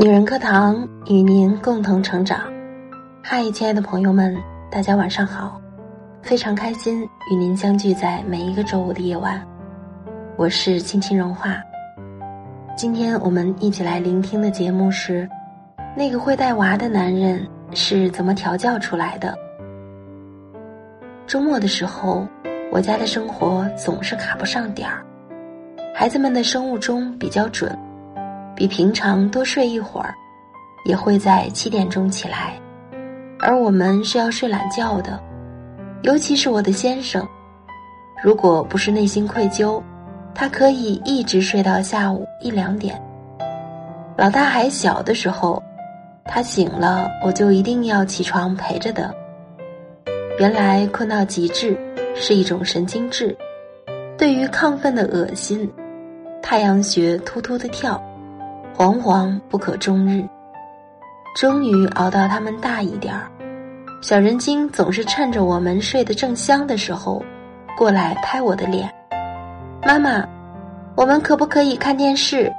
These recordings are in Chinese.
女人课堂与您共同成长。嗨，亲爱的朋友们，大家晚上好！非常开心与您相聚在每一个周五的夜晚。我是轻轻融化。今天我们一起来聆听的节目是《那个会带娃的男人是怎么调教出来的》。周末的时候，我家的生活总是卡不上点儿，孩子们的生物钟比较准。比平常多睡一会儿，也会在七点钟起来，而我们是要睡懒觉的，尤其是我的先生，如果不是内心愧疚，他可以一直睡到下午一两点。老大还小的时候，他醒了，我就一定要起床陪着的。原来困到极致是一种神经质，对于亢奋的恶心，太阳穴突突的跳。惶惶不可终日，终于熬到他们大一点儿。小人精总是趁着我们睡得正香的时候，过来拍我的脸。妈妈，我们可不可以看电视？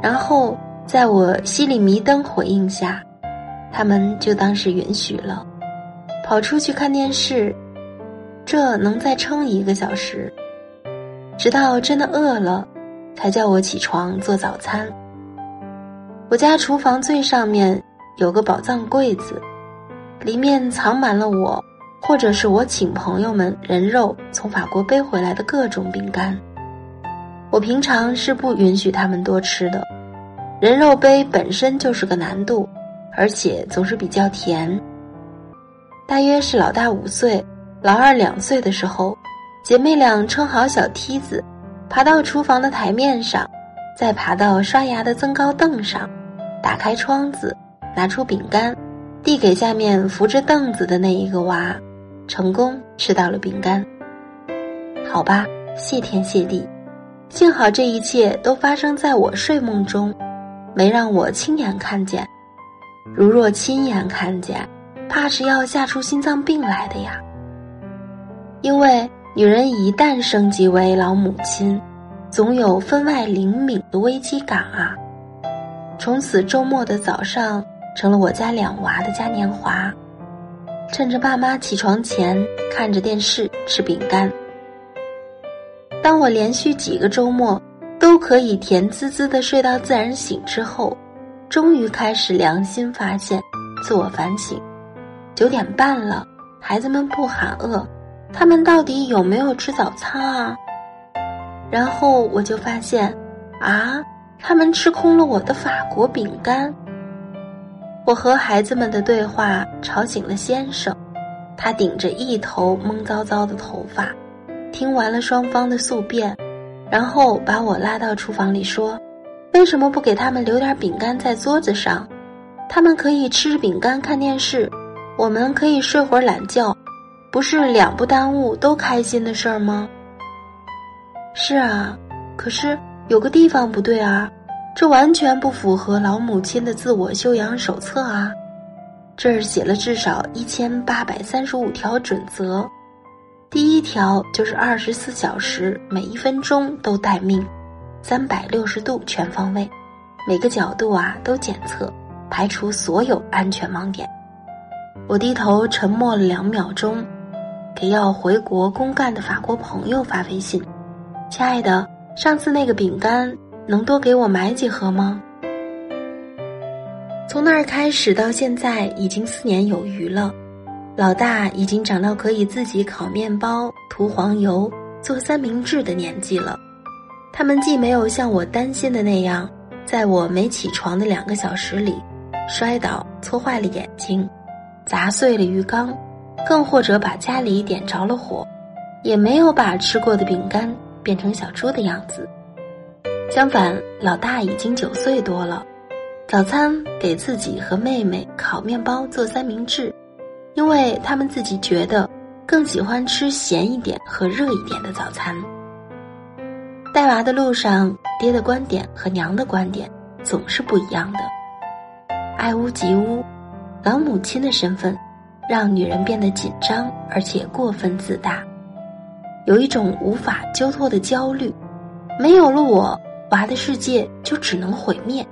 然后在我心里迷灯回应下，他们就当是允许了，跑出去看电视。这能再撑一个小时，直到真的饿了，才叫我起床做早餐。我家厨房最上面有个宝藏柜子，里面藏满了我，或者是我请朋友们人肉从法国背回来的各种饼干。我平常是不允许他们多吃的，人肉杯本身就是个难度，而且总是比较甜。大约是老大五岁，老二两岁的时候，姐妹俩撑好小梯子，爬到厨房的台面上，再爬到刷牙的增高凳上。打开窗子，拿出饼干，递给下面扶着凳子的那一个娃，成功吃到了饼干。好吧，谢天谢地，幸好这一切都发生在我睡梦中，没让我亲眼看见。如若亲眼看见，怕是要吓出心脏病来的呀。因为女人一旦升级为老母亲，总有分外灵敏的危机感啊。从此周末的早上成了我家两娃的嘉年华，趁着爸妈起床前看着电视吃饼干。当我连续几个周末都可以甜滋滋的睡到自然醒之后，终于开始良心发现、自我反省。九点半了，孩子们不喊饿，他们到底有没有吃早餐啊？然后我就发现，啊。他们吃空了我的法国饼干。我和孩子们的对话吵醒了先生，他顶着一头蒙糟糟的头发，听完了双方的诉辩，然后把我拉到厨房里说：“为什么不给他们留点饼干在桌子上？他们可以吃饼干看电视，我们可以睡会儿懒觉，不是两不耽误都开心的事儿吗？”是啊，可是。有个地方不对啊，这完全不符合老母亲的自我修养手册啊！这儿写了至少一千八百三十五条准则，第一条就是二十四小时每一分钟都待命，三百六十度全方位，每个角度啊都检测，排除所有安全盲点。我低头沉默了两秒钟，给要回国公干的法国朋友发微信：“亲爱的。”上次那个饼干能多给我买几盒吗？从那儿开始到现在已经四年有余了，老大已经长到可以自己烤面包、涂黄油、做三明治的年纪了。他们既没有像我担心的那样，在我没起床的两个小时里摔倒搓坏了眼睛，砸碎了鱼缸，更或者把家里点着了火，也没有把吃过的饼干。变成小猪的样子。相反，老大已经九岁多了，早餐给自己和妹妹烤面包、做三明治，因为他们自己觉得更喜欢吃咸一点和热一点的早餐。带娃的路上，爹的观点和娘的观点总是不一样的。爱屋及乌，老母亲的身份让女人变得紧张，而且过分自大。有一种无法交托的焦虑，没有了我，娃的世界就只能毁灭。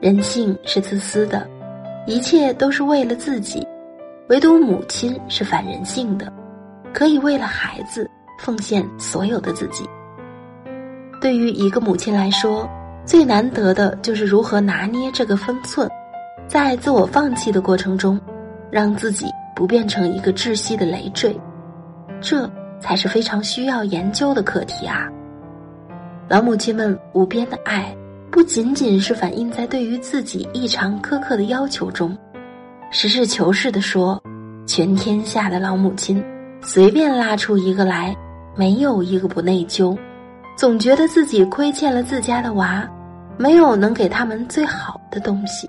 人性是自私的，一切都是为了自己，唯独母亲是反人性的，可以为了孩子奉献所有的自己。对于一个母亲来说，最难得的就是如何拿捏这个分寸，在自我放弃的过程中，让自己不变成一个窒息的累赘，这才是非常需要研究的课题啊！老母亲们无边的爱。不仅仅是反映在对于自己异常苛刻的要求中，实事求是地说，全天下的老母亲，随便拉出一个来，没有一个不内疚，总觉得自己亏欠了自家的娃，没有能给他们最好的东西；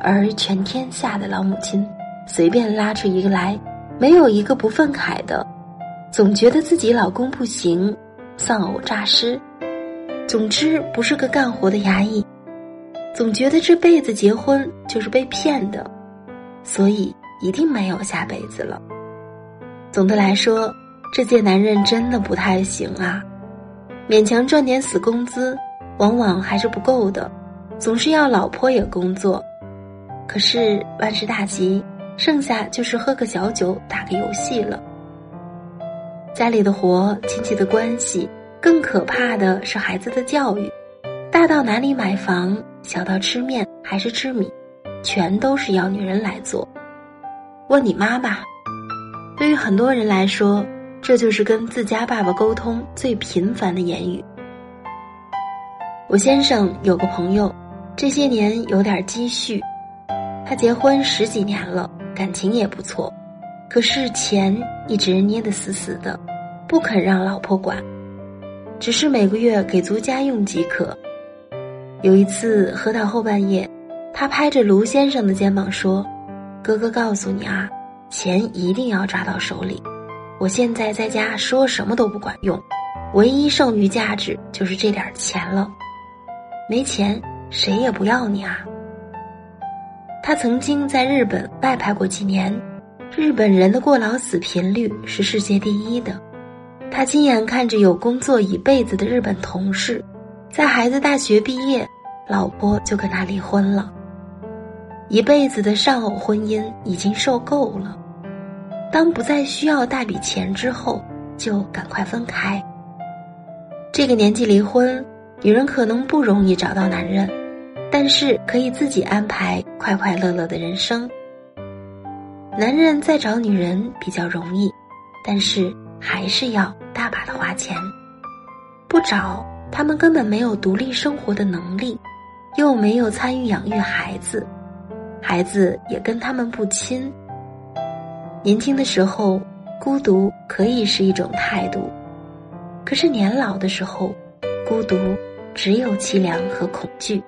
而全天下的老母亲，随便拉出一个来，没有一个不愤慨的，总觉得自己老公不行，丧偶诈尸。总之不是个干活的衙役，总觉得这辈子结婚就是被骗的，所以一定没有下辈子了。总的来说，这届男人真的不太行啊，勉强赚点死工资，往往还是不够的，总是要老婆也工作。可是万事大吉，剩下就是喝个小酒，打个游戏了。家里的活，亲戚的关系。更可怕的是孩子的教育，大到哪里买房，小到吃面还是吃米，全都是要女人来做。问你妈吧，对于很多人来说，这就是跟自家爸爸沟通最频繁的言语。我先生有个朋友，这些年有点积蓄，他结婚十几年了，感情也不错，可是钱一直捏得死死的，不肯让老婆管。只是每个月给足家用即可。有一次喝到后半夜，他拍着卢先生的肩膀说：“哥哥告诉你啊，钱一定要抓到手里。我现在在家说什么都不管用，唯一剩余价值就是这点钱了。没钱谁也不要你啊。”他曾经在日本外派过几年，日本人的过劳死频率是世界第一的。他亲眼看着有工作一辈子的日本同事，在孩子大学毕业，老婆就跟他离婚了。一辈子的丧偶婚姻已经受够了，当不再需要大笔钱之后，就赶快分开。这个年纪离婚，女人可能不容易找到男人，但是可以自己安排快快乐乐的人生。男人再找女人比较容易，但是还是要。大把的花钱，不找他们根本没有独立生活的能力，又没有参与养育孩子，孩子也跟他们不亲。年轻的时候，孤独可以是一种态度，可是年老的时候，孤独只有凄凉和恐惧。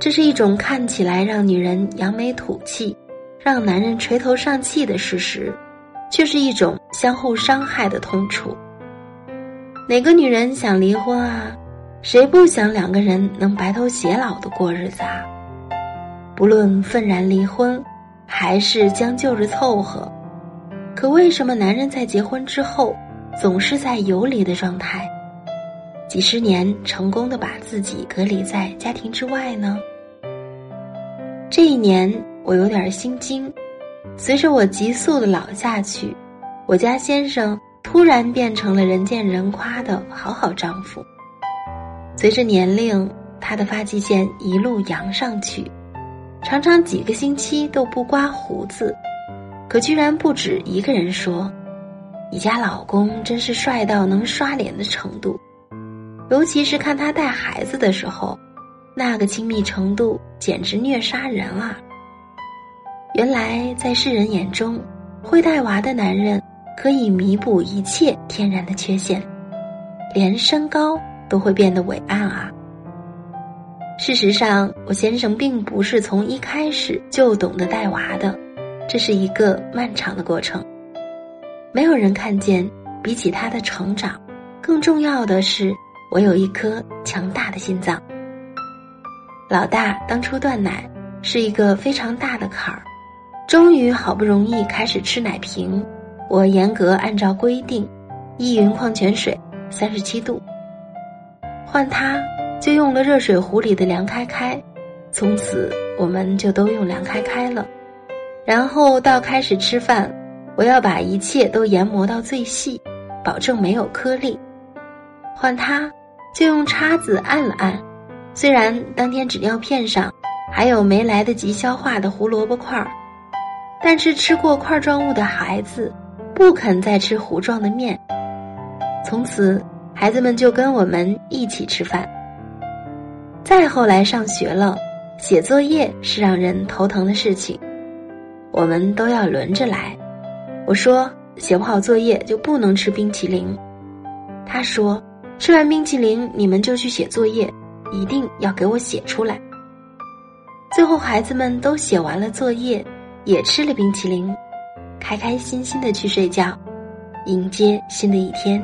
这是一种看起来让女人扬眉吐气，让男人垂头丧气的事实。却是一种相互伤害的痛楚。哪个女人想离婚啊？谁不想两个人能白头偕老的过日子啊？不论愤然离婚，还是将就着凑合，可为什么男人在结婚之后总是在游离的状态？几十年成功的把自己隔离在家庭之外呢？这一年我有点心惊。随着我急速的老下去，我家先生突然变成了人见人夸的好好丈夫。随着年龄，他的发际线一路扬上去，常常几个星期都不刮胡子，可居然不止一个人说：“你家老公真是帅到能刷脸的程度。”尤其是看他带孩子的时候，那个亲密程度简直虐杀人啊！原来，在世人眼中，会带娃的男人可以弥补一切天然的缺陷，连身高都会变得伟岸啊。事实上，我先生并不是从一开始就懂得带娃的，这是一个漫长的过程。没有人看见，比起他的成长，更重要的是，我有一颗强大的心脏。老大当初断奶是一个非常大的坎儿。终于好不容易开始吃奶瓶，我严格按照规定，依云矿泉水三十七度，换它就用了热水壶里的凉开开，从此我们就都用凉开开了。然后到开始吃饭，我要把一切都研磨到最细，保证没有颗粒。换他，就用叉子按了按，虽然当天纸尿片上还有没来得及消化的胡萝卜块儿，但是吃过块状物的孩子不肯再吃糊状的面。从此，孩子们就跟我们一起吃饭。再后来上学了，写作业是让人头疼的事情。我们都要轮着来。我说写不好作业就不能吃冰淇淋。他说吃完冰淇淋你们就去写作业，一定要给我写出来。最后孩子们都写完了作业，也吃了冰淇淋，开开心心的去睡觉，迎接新的一天。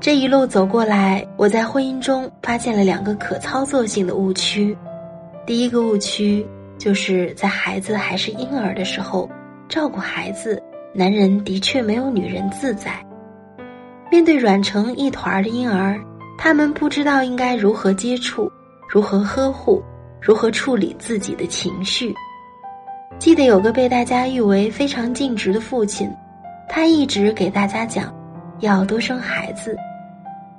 这一路走过来，我在婚姻中发现了两个可操作性的误区。第一个误区。就是在孩子还是婴儿的时候，照顾孩子，男人的确没有女人自在。面对软成一团的婴儿，他们不知道应该如何接触，如何呵护，如何处理自己的情绪。记得有个被大家誉为非常尽职的父亲，他一直给大家讲，要多生孩子，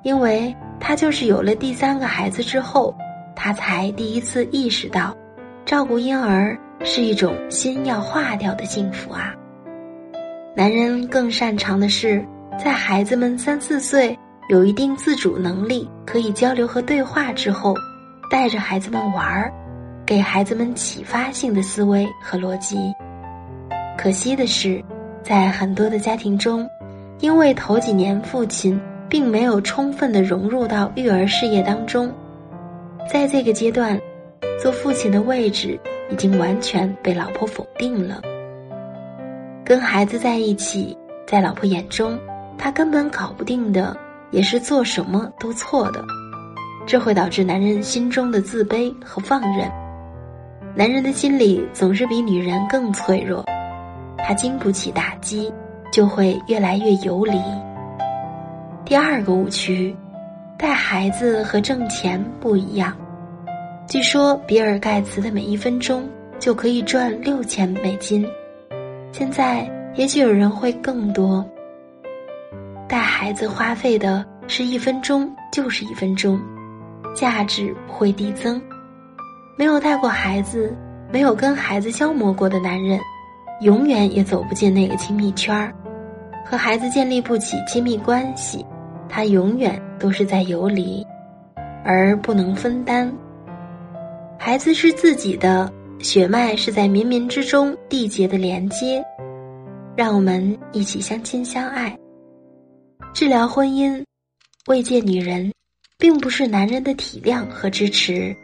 因为他就是有了第三个孩子之后，他才第一次意识到。照顾婴儿是一种心要化掉的幸福啊！男人更擅长的是，在孩子们三四岁有一定自主能力、可以交流和对话之后，带着孩子们玩儿，给孩子们启发性的思维和逻辑。可惜的是，在很多的家庭中，因为头几年父亲并没有充分的融入到育儿事业当中，在这个阶段。做父亲的位置已经完全被老婆否定了。跟孩子在一起，在老婆眼中，他根本搞不定的，也是做什么都错的，这会导致男人心中的自卑和放任。男人的心理总是比女人更脆弱，他经不起打击，就会越来越游离。第二个误区，带孩子和挣钱不一样。据说比尔盖茨的每一分钟就可以赚六千美金，现在也许有人会更多。带孩子花费的是一分钟就是一分钟，价值不会递增。没有带过孩子、没有跟孩子消磨过的男人，永远也走不进那个亲密圈儿，和孩子建立不起亲密关系，他永远都是在游离，而不能分担。孩子是自己的血脉，是在冥冥之中缔结的连接，让我们一起相亲相爱。治疗婚姻，慰藉女人，并不是男人的体谅和支持，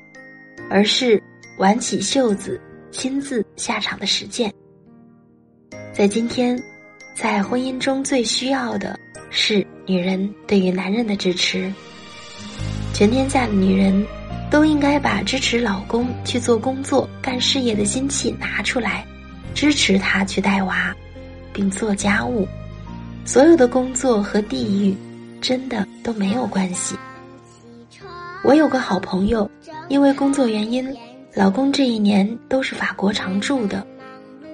而是挽起袖子亲自下场的实践。在今天，在婚姻中最需要的是女人对于男人的支持。全天下的女人。都应该把支持老公去做工作、干事业的心气拿出来，支持他去带娃，并做家务。所有的工作和地域，真的都没有关系。我有个好朋友，因为工作原因，老公这一年都是法国常住的，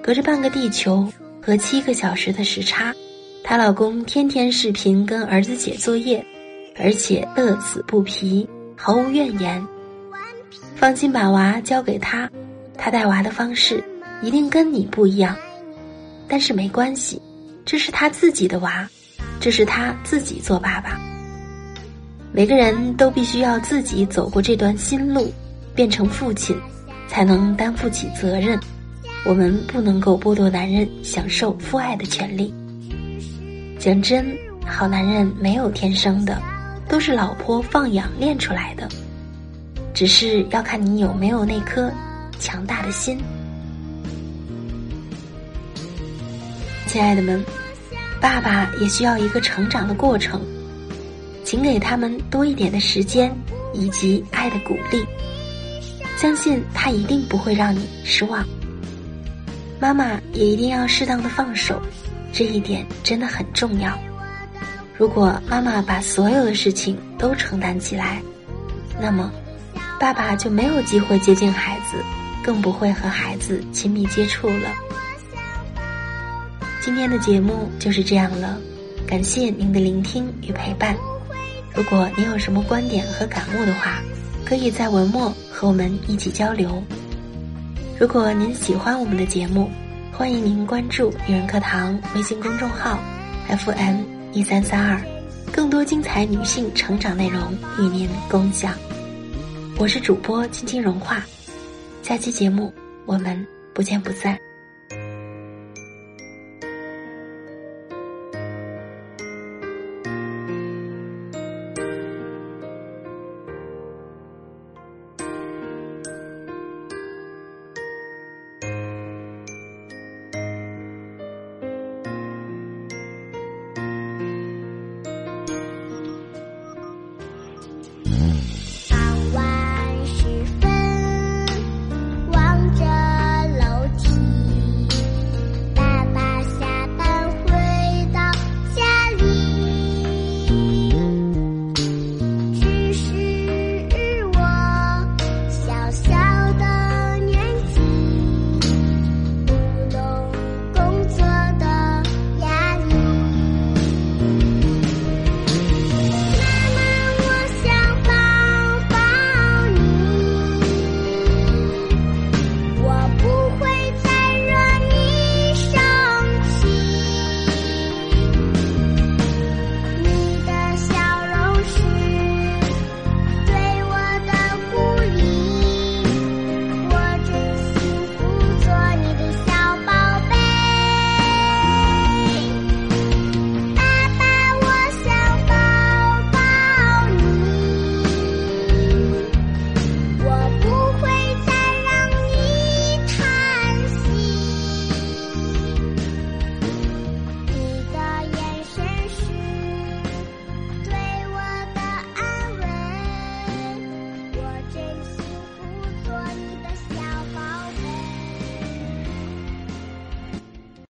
隔着半个地球和七个小时的时差，她老公天天视频跟儿子写作业，而且乐此不疲，毫无怨言。放心把娃交给他，他带娃的方式一定跟你不一样，但是没关系，这是他自己的娃，这是他自己做爸爸。每个人都必须要自己走过这段心路，变成父亲，才能担负起责任。我们不能够剥夺男人享受父爱的权利。讲真，好男人没有天生的，都是老婆放养练出来的。只是要看你有没有那颗强大的心，亲爱的们，爸爸也需要一个成长的过程，请给他们多一点的时间以及爱的鼓励，相信他一定不会让你失望。妈妈也一定要适当的放手，这一点真的很重要。如果妈妈把所有的事情都承担起来，那么。爸爸就没有机会接近孩子，更不会和孩子亲密接触了。今天的节目就是这样了，感谢您的聆听与陪伴。如果您有什么观点和感悟的话，可以在文末和我们一起交流。如果您喜欢我们的节目，欢迎您关注“女人课堂”微信公众号 FM 一三三二，更多精彩女性成长内容与您共享。我是主播青青融化，下期节目我们不见不散。